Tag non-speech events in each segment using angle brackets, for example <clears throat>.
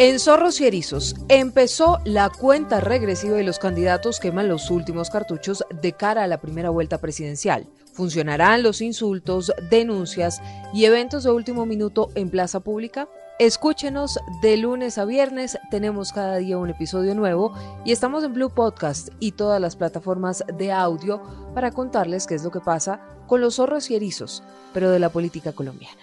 En Zorros y Erizos empezó la cuenta regresiva y los candidatos queman los últimos cartuchos de cara a la primera vuelta presidencial. ¿Funcionarán los insultos, denuncias y eventos de último minuto en plaza pública? Escúchenos de lunes a viernes, tenemos cada día un episodio nuevo y estamos en Blue Podcast y todas las plataformas de audio para contarles qué es lo que pasa con los zorros y erizos, pero de la política colombiana.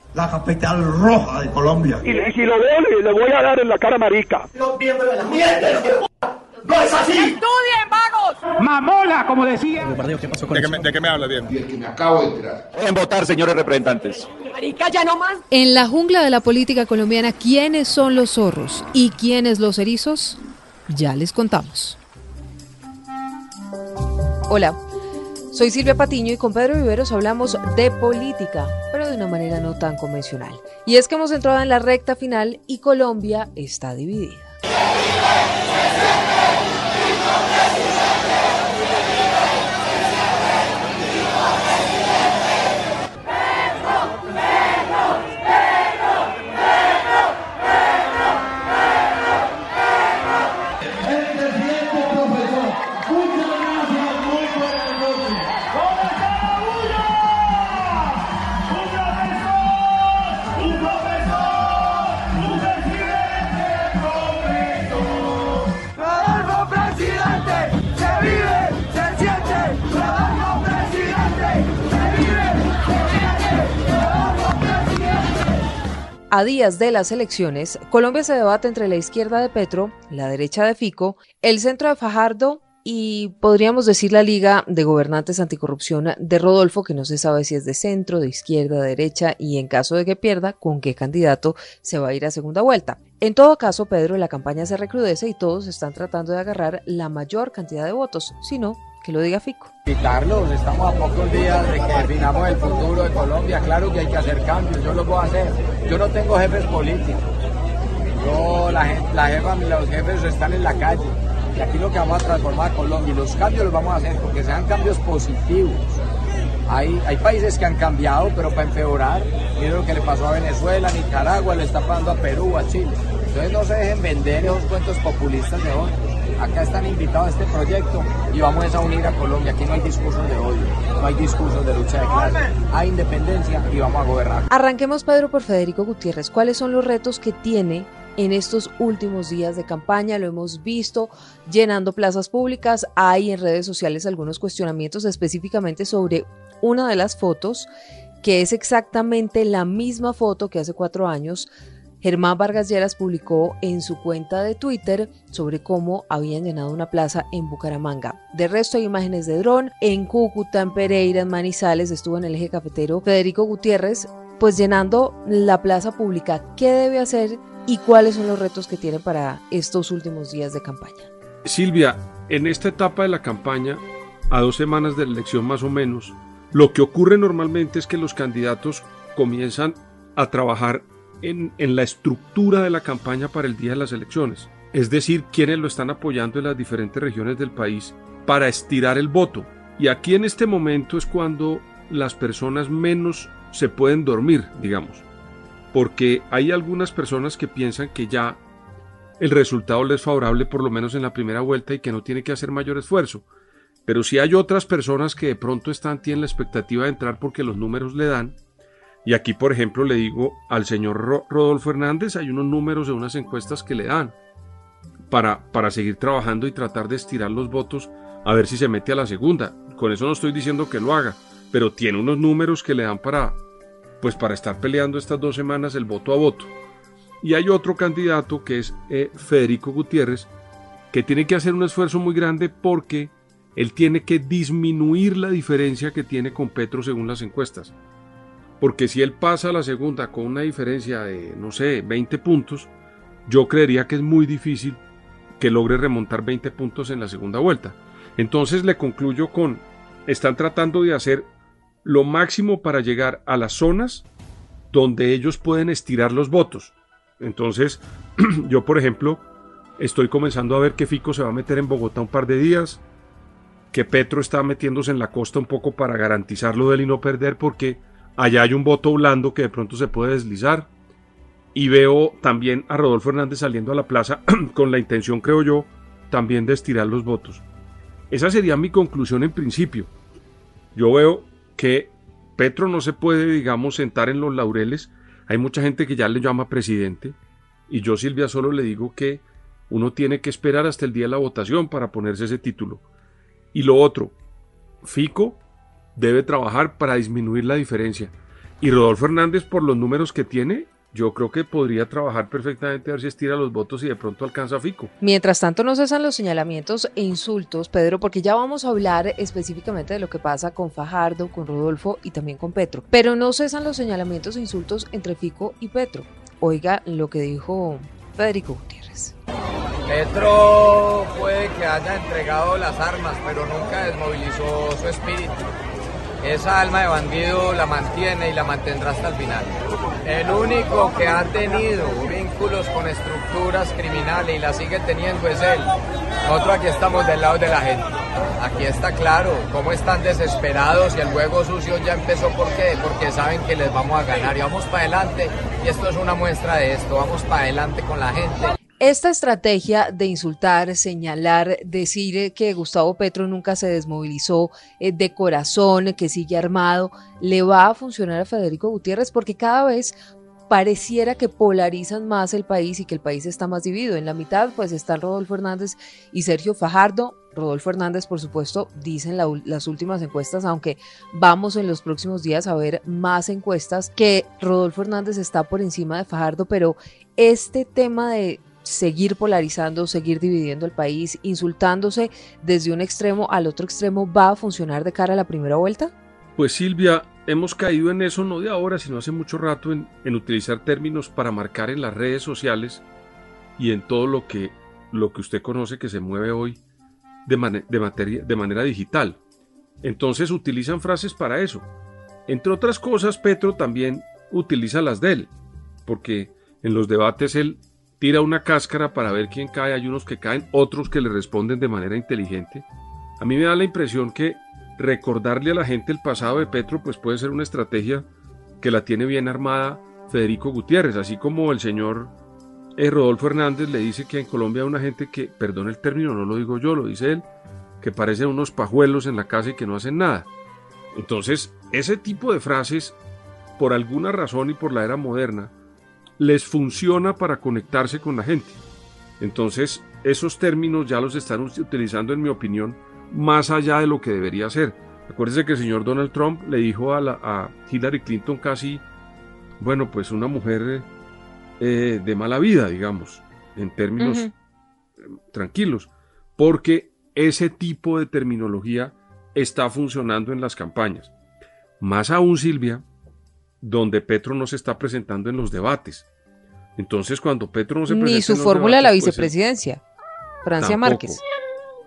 la capital roja de Colombia. Y, y si lo veo, le, le voy a dar en la cara marica. Los miembros de la mierda, ¡No es así! Mamola, como decía. ¿De qué, me, de qué me habla, Diego? Y el que me acabo de enterar. En votar, señores representantes. En la jungla de la política colombiana, ¿quiénes son los zorros y quiénes los erizos? Ya les contamos. Hola, soy Silvia Patiño y con Pedro Viveros hablamos de política, pero de una manera no tan convencional. Y es que hemos entrado en la recta final y Colombia está dividida. Días de las elecciones, Colombia se debate entre la izquierda de Petro, la derecha de Fico, el centro de Fajardo y podríamos decir la Liga de Gobernantes Anticorrupción de Rodolfo, que no se sabe si es de centro, de izquierda, de derecha y en caso de que pierda, con qué candidato se va a ir a segunda vuelta. En todo caso, Pedro, la campaña se recrudece y todos están tratando de agarrar la mayor cantidad de votos, si no, que lo diga Fico. Y Carlos, estamos a pocos días de que definamos el futuro de Colombia. Claro que hay que hacer cambios, yo lo puedo hacer. Yo no tengo jefes políticos. Yo, la, la jefa, los jefes están en la calle. Y aquí lo que vamos a transformar a Colombia. Y los cambios los vamos a hacer porque sean cambios positivos. Hay, países que han cambiado, pero para empeorar. Miren lo que le pasó a Venezuela, a Nicaragua, le está pasando a Perú, a Chile. Entonces no se dejen vender esos cuentos populistas de otros. Acá están invitados a este proyecto y vamos a unir a Colombia. Aquí no hay discursos de odio, no hay discursos de lucha de clase. Hay independencia y vamos a gobernar. Arranquemos, Pedro, por Federico Gutiérrez. ¿Cuáles son los retos que tiene en estos últimos días de campaña? Lo hemos visto llenando plazas públicas. Hay en redes sociales algunos cuestionamientos específicamente sobre una de las fotos, que es exactamente la misma foto que hace cuatro años Germán Vargas Lleras publicó en su cuenta de Twitter sobre cómo habían llenado una plaza en Bucaramanga. De resto hay imágenes de dron en Cúcuta, en Pereira, en Manizales, estuvo en el eje cafetero Federico Gutiérrez, pues llenando la plaza pública. ¿Qué debe hacer y cuáles son los retos que tiene para estos últimos días de campaña? Silvia, en esta etapa de la campaña, a dos semanas de la elección más o menos, lo que ocurre normalmente es que los candidatos comienzan a trabajar en, la estructura de la campaña para el día de las elecciones, es decir, quienes lo están apoyando en las diferentes regiones del país para estirar el voto. Y aquí en este momento es cuando las personas menos se pueden dormir, digamos, porque hay algunas personas que piensan que ya el resultado les es favorable por lo menos en la primera vuelta y que no tiene que hacer mayor esfuerzo. Pero si hay otras personas que de pronto están, tienen la expectativa de entrar porque los números le dan, y aquí, por ejemplo, le digo al señor Ro Rodolfo Hernández, hay unos números de unas encuestas que le dan para, para seguir trabajando y tratar de estirar los votos a ver si se mete a la segunda. Con eso no estoy diciendo que lo haga, pero tiene unos números que le dan para, pues para estar peleando estas dos semanas el voto a voto. Y hay otro candidato que es eh, Federico Gutiérrez, que tiene que hacer un esfuerzo muy grande porque él tiene que disminuir la diferencia que tiene con Petro según las encuestas. Porque si él pasa a la segunda con una diferencia de, no sé, 20 puntos, yo creería que es muy difícil que logre remontar 20 puntos en la segunda vuelta. Entonces le concluyo con, están tratando de hacer lo máximo para llegar a las zonas donde ellos pueden estirar los votos. Entonces, <clears throat> yo por ejemplo, estoy comenzando a ver que Fico se va a meter en Bogotá un par de días, que Petro está metiéndose en la costa un poco para garantizarlo de él y no perder, porque allá hay un voto blando que de pronto se puede deslizar. Y veo también a Rodolfo Hernández saliendo a la plaza <clears throat> con la intención, creo yo, también de estirar los votos. Esa sería mi conclusión en principio. Yo veo que Petro no se puede, digamos, sentar en los laureles. Hay mucha gente que ya le llama presidente. Y yo, Silvia, solo le digo que uno tiene que esperar hasta el día de la votación para ponerse ese título. Y lo otro, Fico debe trabajar para disminuir la diferencia. Y Rodolfo Hernández, por los números que tiene, yo creo que podría trabajar perfectamente a ver si estira los votos y de pronto alcanza a Fico. Mientras tanto no cesan los señalamientos e insultos, Pedro, porque ya vamos a hablar específicamente de lo que pasa con Fajardo, con Rodolfo y también con Petro. Pero no cesan los señalamientos e insultos entre Fico y Petro. Oiga lo que dijo Federico Gutiérrez. Petro puede que haya entregado las armas, pero nunca desmovilizó su espíritu esa alma de bandido la mantiene y la mantendrá hasta el final. El único que ha tenido vínculos con estructuras criminales y la sigue teniendo es él. Nosotros aquí estamos del lado de la gente. Aquí está claro cómo están desesperados y el juego sucio ya empezó. ¿Por qué? Porque saben que les vamos a ganar y vamos para adelante. Y esto es una muestra de esto. Vamos para adelante con la gente. Esta estrategia de insultar, señalar, decir que Gustavo Petro nunca se desmovilizó eh, de corazón, que sigue armado, le va a funcionar a Federico Gutiérrez porque cada vez pareciera que polarizan más el país y que el país está más dividido. En la mitad pues están Rodolfo Hernández y Sergio Fajardo. Rodolfo Hernández, por supuesto, dicen las últimas encuestas, aunque vamos en los próximos días a ver más encuestas, que Rodolfo Hernández está por encima de Fajardo, pero este tema de seguir polarizando, seguir dividiendo el país, insultándose desde un extremo al otro extremo, va a funcionar de cara a la primera vuelta? Pues Silvia, hemos caído en eso no de ahora, sino hace mucho rato en, utilizar términos para marcar en las redes sociales y en todo lo que, lo que usted conoce que se mueve hoy de, de manera digital. Entonces utilizan frases para eso. Entre otras cosas, Petro también utiliza las de él, porque en los debates él tira una cáscara para ver quién cae, hay unos que caen, otros que le responden de manera inteligente. A mí me da la impresión que recordarle a la gente el pasado de Petro pues puede ser una estrategia que la tiene bien armada Federico Gutiérrez, así como el señor eh, Rodolfo Hernández le dice que en Colombia hay una gente que, perdón el término, no lo digo yo, lo dice él, que parecen unos pajuelos en la casa y que no hacen nada. Entonces, ese tipo de frases, por alguna razón y por la era moderna, les funciona para conectarse con la gente. Entonces, esos términos ya los están utilizando, en mi opinión, más allá de lo que debería ser. Acuérdense que el señor Donald Trump le dijo a, Hillary Clinton casi, bueno, pues una mujer eh, de mala vida, digamos, en términos tranquilos, porque ese tipo de terminología está funcionando en las campañas. Más aún, Silvia, donde Petro no se está presentando en los debates. Entonces, cuando Petro no se presenta. Ni su fórmula de la pues, vicepresidencia, Francia Márquez.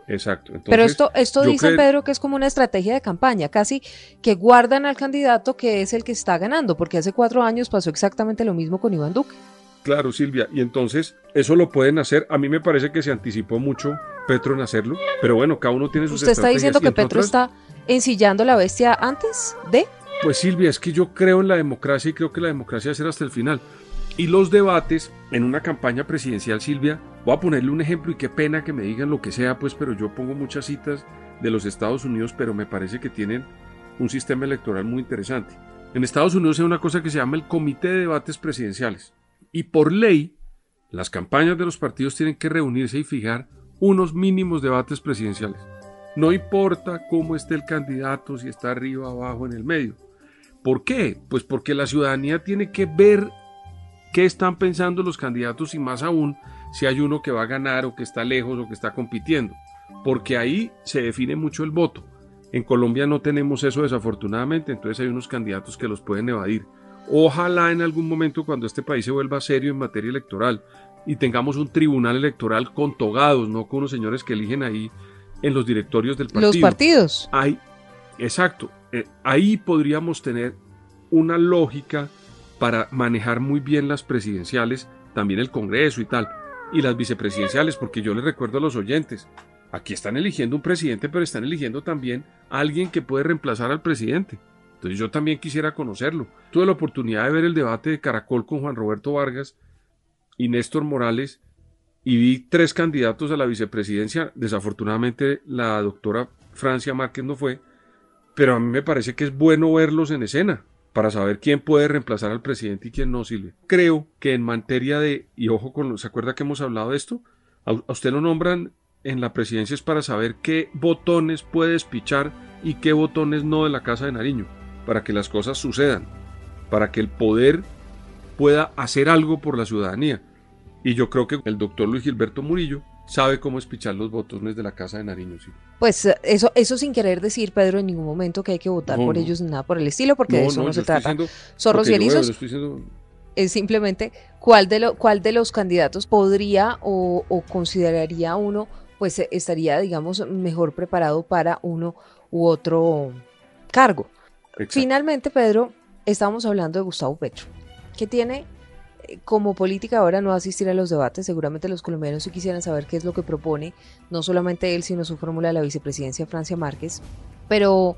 Exacto. Pero esto, esto dice Pedro que es como una estrategia de campaña, casi que guardan al candidato que es el que está ganando, porque hace cuatro años pasó exactamente lo mismo con Iván Duque. Claro, Silvia, y entonces eso lo pueden hacer. A mí me parece que se anticipó mucho Petro en hacerlo, pero bueno, cada uno tiene sus ¿Usted está diciendo que Petro está ensillando la bestia antes de? Pues Silvia, es que yo creo en la democracia y creo que la democracia va ser hasta el final. Y los debates en una campaña presidencial, Silvia, voy a ponerle un ejemplo y qué pena que me digan lo que sea, pues, pero yo pongo muchas citas de los Estados Unidos, pero me parece que tienen un sistema electoral muy interesante. En Estados Unidos hay una cosa que se llama el Comité de Debates Presidenciales. Y por ley, las campañas de los partidos tienen que reunirse y fijar unos mínimos debates presidenciales. No importa cómo esté el candidato, si está arriba, abajo, en el medio. ¿Por qué? Pues porque la ciudadanía tiene que ver qué están pensando los candidatos y más aún si hay uno que va a ganar o que está lejos o que está compitiendo, porque ahí se define mucho el voto. En Colombia no tenemos eso desafortunadamente, entonces hay unos candidatos que los pueden evadir. Ojalá en algún momento cuando este país se vuelva serio en materia electoral, y tengamos un tribunal electoral con togados, no con unos señores que eligen ahí en los directorios del partido. Los partidos. Ahí, exacto. Eh, ahí podríamos tener una lógica para manejar muy bien las presidenciales, también el Congreso y tal, y las vicepresidenciales, porque yo les recuerdo a los oyentes, aquí están eligiendo un presidente, pero están eligiendo también a alguien que puede reemplazar al presidente. Entonces yo también quisiera conocerlo. Tuve la oportunidad de ver el debate de Caracol con Juan Roberto Vargas y Néstor Morales y vi tres candidatos a la vicepresidencia. Desafortunadamente la doctora Francia Márquez no fue, pero a mí me parece que es bueno verlos en escena para saber quién puede reemplazar al presidente y quién no, Silvia. Creo que en materia de, y ojo con, ¿se acuerda que hemos hablado de esto? A, a usted lo nombran en la presidencia es para saber qué botones puede despichar y qué botones no de la Casa de Nariño, para que las cosas sucedan, para que el poder pueda hacer algo por la ciudadanía. Y yo creo que el doctor Luis Gilberto Murillo sabe cómo espichar los botones de la Casa de Nariño. Sí. Pues eh, eso, eso sin querer decir, Pedro, en ningún momento que hay que votar No, por no. ellos ni nada por el estilo, porque de eso no, se trata. Zorros y erizos diciendo- es simplemente cuál de, lo, cuál de los candidatos podría o, o consideraría uno, pues eh, estaría, digamos, mejor preparado para uno u otro cargo. Exacto. Finalmente, Pedro, estábamos hablando de Gustavo Petro, que tiene como política ahora no asistir a los debates. Seguramente los colombianos sí quisieran saber qué es lo que propone, no solamente él, sino su fórmula de la vicepresidencia Francia Márquez. Pero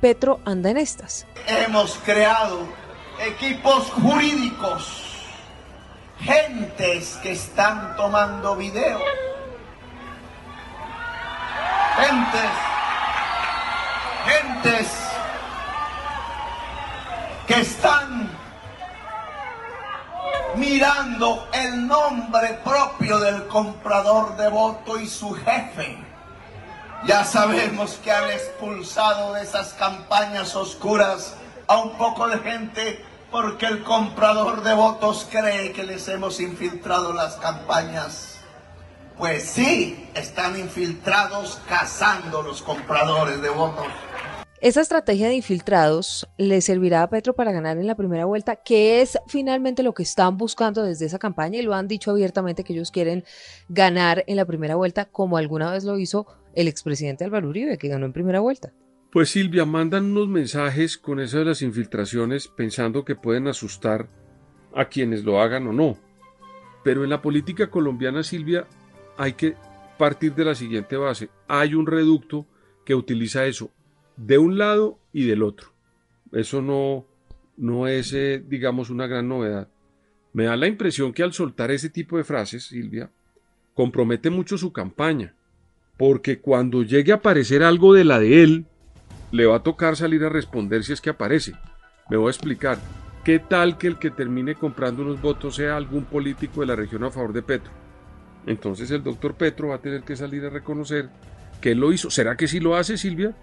Petro anda en estas. Hemos creado equipos jurídicos, gentes que están tomando video, gentes, gentes que están mirando el nombre propio del comprador de voto y su jefe. Ya sabemos que han expulsado de esas campañas oscuras a un poco de gente porque el comprador de votos cree que les hemos infiltrado las campañas. Pues sí, están infiltrados cazando los compradores de votos. Esa estrategia de infiltrados le servirá a Petro para ganar en la primera vuelta, que es finalmente lo que están buscando desde esa campaña y lo han dicho abiertamente que ellos quieren ganar en la primera vuelta, como alguna vez lo hizo el expresidente Álvaro Uribe, que ganó en primera vuelta. Pues Silvia, mandan unos mensajes con eso de las infiltraciones pensando que pueden asustar a quienes lo hagan o no. Pero en la política colombiana, Silvia, hay que partir de la siguiente base. Hay un reducto que utiliza eso de un lado y del otro. Eso no, no es, eh, digamos, una gran novedad. Me da la impresión que al soltar ese tipo de frases, Silvia, compromete mucho su campaña, porque cuando llegue a aparecer algo de la de él, le va a tocar salir a responder si es que aparece. Me voy a explicar. ¿Qué tal que el que termine comprando unos votos sea algún político de la región a favor de Petro? Entonces el doctor Petro va a tener que salir a reconocer que él lo hizo. ¿Será que sí lo hace, Silvia?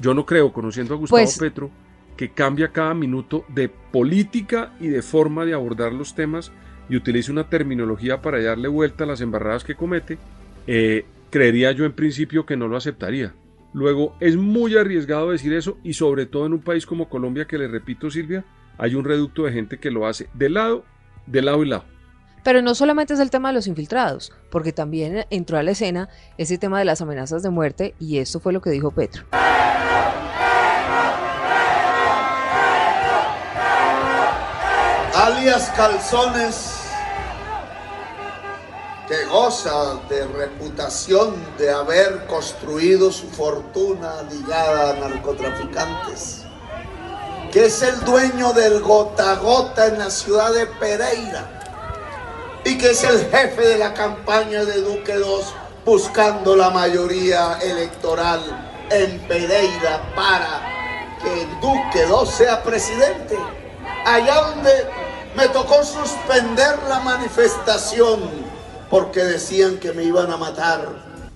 Yo no creo, conociendo a Gustavo Pues- Petro, que cambia cada minuto de política y de forma de abordar los temas y utilice una terminología para darle vuelta a las embarradas que comete, eh, creería yo en principio que no lo aceptaría. Luego, es muy arriesgado decir eso y sobre todo en un país como Colombia, que le repito Silvia, hay un reducto de gente que lo hace de lado, de lado y lado. Pero no solamente es el tema de los infiltrados, porque también entró a la escena ese tema de las amenazas de muerte y esto fue lo que dijo Petro. Calzones, que goza de reputación de haber construido su fortuna ligada a narcotraficantes, que es el dueño del gota gota en la ciudad de Pereira y que es el jefe de la campaña de Duque II buscando la mayoría electoral en Pereira para que Duque II sea presidente. Allá donde me tocó suspender la manifestación porque decían que me iban a matar.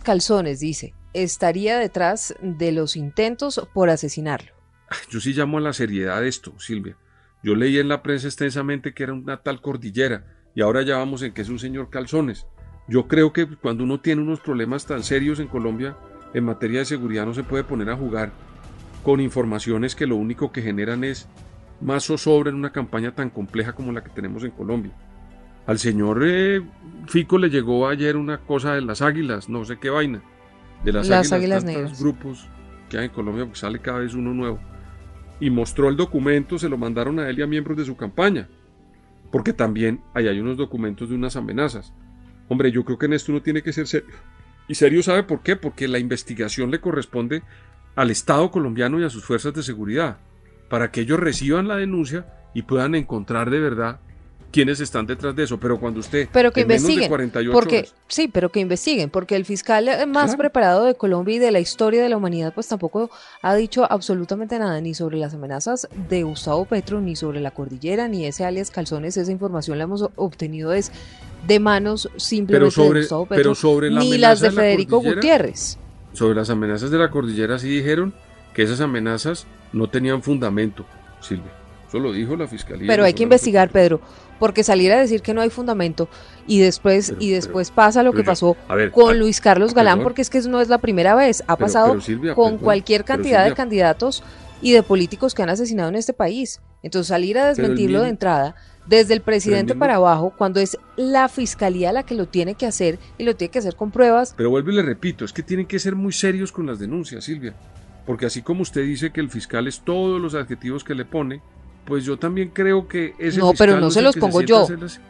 Calzones dice, estaría detrás de los intentos por asesinarlo. Yo sí llamo a la seriedad de esto, Silvia. Yo leí en la prensa extensamente que era una tal cordillera y ahora ya vamos en que es un señor calzones. Yo creo que cuando uno tiene unos problemas tan serios en Colombia en materia de seguridad no se puede poner a jugar con informaciones que lo único que generan es más zozobra en una campaña tan compleja como la que tenemos en Colombia. Al señor eh, Fico le llegó ayer una cosa de las águilas, no sé qué vaina. De las, Las águilas, águilas negras. grupos que hay en Colombia, porque sale cada vez uno nuevo. Y mostró el documento, se lo mandaron a él y a miembros de su campaña. Porque también ahí hay unos documentos de unas amenazas. Hombre, yo creo que en esto uno tiene que ser serio. Y serio sabe por qué, porque la investigación le corresponde al Estado colombiano y a sus fuerzas de seguridad, para que ellos reciban la denuncia y puedan encontrar de verdad quiénes están detrás de eso. Pero cuando usted... Pero que en menos de investiguen. 48 Porque, horas- sí, pero que investiguen, porque el fiscal eh, más Claro. preparado de Colombia y de la historia de la humanidad, pues tampoco ha dicho absolutamente nada ni sobre las amenazas de Gustavo Petro, ni sobre la cordillera, ni ese alias Calzones. Esa información la hemos obtenido es de manos simplemente sobre- de Gustavo Petro, pero sobre la ni las de Federico Gutiérrez. Sobre las amenazas de la cordillera sí dijeron que esas amenazas no tenían fundamento, Silvia. Eso lo dijo la fiscalía. Pero hay que investigar, Pedro, porque salir a decir que no hay fundamento y después Pero- y pero- después pasa lo que yo- pasó ver, con a- Luis Carlos Galán, perdón. porque es que no es la primera vez, ha Pero- pasado Silvia, con perdón, cualquier cantidad de candidatos y de políticos que han asesinado en este país. Entonces salir a desmentirlo de entrada desde el presidente mismo- para abajo, cuando es la fiscalía la que lo tiene que hacer y lo tiene que hacer con pruebas, Pero vuelvo y le repito, es que tienen que ser muy serios con las denuncias, Silvia. Porque así como usted dice que el fiscal es todos los adjetivos que le pone, pues yo también creo que ese No, pero fiscal no es se los pongo yo.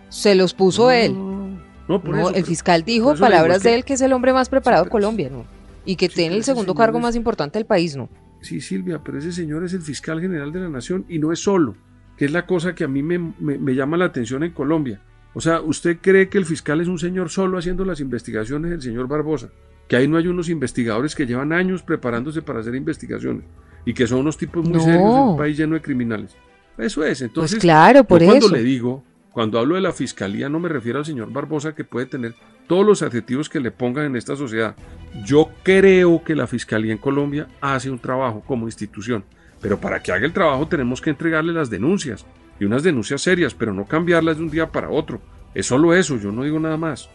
se los puso No, él. No, por No, eso, el pero- fiscal dijo palabras de él que es el hombre más preparado de pero- Colombia, ¿no? Y que Sí, tiene pero el segundo cargo es- más importante del país, ¿no? Sí, Silvia, pero ese señor es el fiscal general de la nación y no es solo, que es la cosa que a mí me, me- me llama la atención en Colombia. O sea, ¿usted cree que el fiscal es un señor solo haciendo las investigaciones del señor Barbosa? Que ahí no hay unos investigadores que llevan años preparándose para hacer investigaciones y que son unos tipos muy No. serios en un país lleno de criminales. Eso es, entonces... pues claro, por cuando eso. le digo, cuando hablo de la fiscalía, no me refiero al señor Barbosa que puede tener todos los adjetivos que le pongan en esta sociedad. Yo creo que la fiscalía en Colombia hace un trabajo como institución, pero para que haga el trabajo tenemos que entregarle las denuncias y unas denuncias serias, pero no cambiarlas de un día para otro. Es solo eso, yo no digo nada más.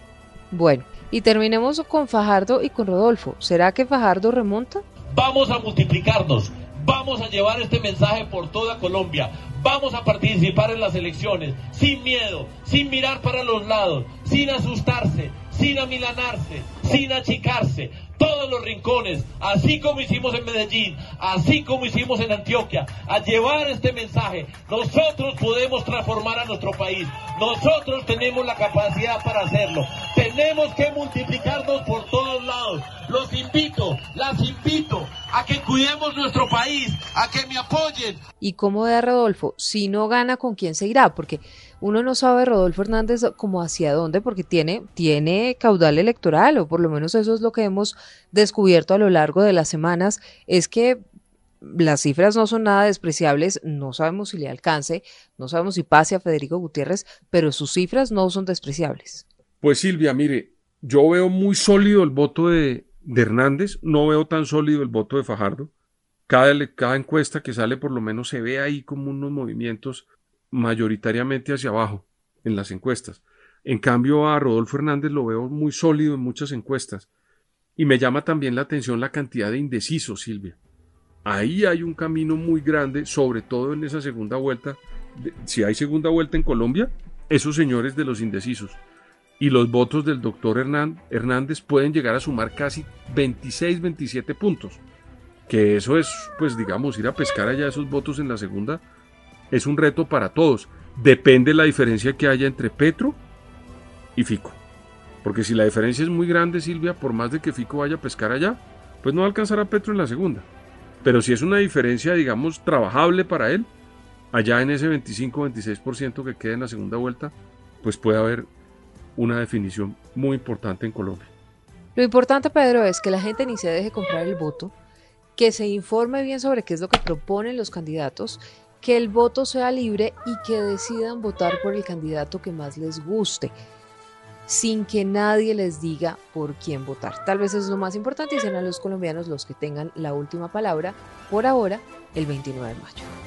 Bueno, y terminemos con Fajardo y con Rodolfo. ¿Será que Fajardo remonta? Vamos a multiplicarnos. Vamos a llevar este mensaje por toda Colombia. Vamos a participar en las elecciones sin miedo, sin mirar para los lados, sin asustarse, sin amilanarse, sin achicarse. Todos los rincones, así como hicimos en Medellín, así como hicimos en Antioquia, a llevar este mensaje. Nosotros podemos transformar a nuestro país. Nosotros tenemos la capacidad para hacerlo. Tenemos que multiplicarnos por todos lados. Los invito, las invito a que cuidemos nuestro país, a que me apoyen. ¿Y cómo ve a Rodolfo? Si no gana, ¿con quién se irá? Porque uno no sabe Rodolfo Hernández como hacia dónde, porque tiene, tiene caudal electoral, o por lo menos eso es lo que hemos descubierto a lo largo de las semanas, es que las cifras no son nada despreciables, no sabemos si le alcance, no sabemos si pase a Federico Gutiérrez, pero sus cifras no son despreciables. Pues Silvia, mire, yo veo muy sólido el voto de, de Hernández, no veo tan sólido el voto de Fajardo. Cada, cada encuesta que sale por lo menos se ve ahí como unos movimientos mayoritariamente hacia abajo en las encuestas. En cambio a Rodolfo Hernández lo veo muy sólido en muchas encuestas. Y me llama también la atención la cantidad de indecisos, Silvia. Ahí hay un camino muy grande, sobre todo en esa segunda vuelta. Si hay segunda vuelta en Colombia, esos señores de los indecisos y los votos del doctor Hernán, Hernández pueden llegar a sumar casi 26, 27 puntos. Que eso es, pues digamos, ir a pescar allá esos votos en la segunda es un reto para todos. Depende la diferencia que haya entre Petro y Fico. Porque si la diferencia es muy grande, Silvia, por más de que Fico vaya a pescar allá, pues no va a alcanzar a Petro en la segunda. Pero si es una diferencia, digamos, trabajable para él, allá en ese 25-26% que queda en la segunda vuelta, pues puede haber una definición muy importante en Colombia. Lo importante, Pedro, es que la gente ni se deje comprar el voto, que se informe bien sobre qué es lo que proponen los candidatos, que el voto sea libre y que decidan votar por el candidato que más les guste, sin que nadie les diga por quién votar. Tal vez es lo más importante y serán los colombianos los que tengan la última palabra por ahora, el 29 de mayo.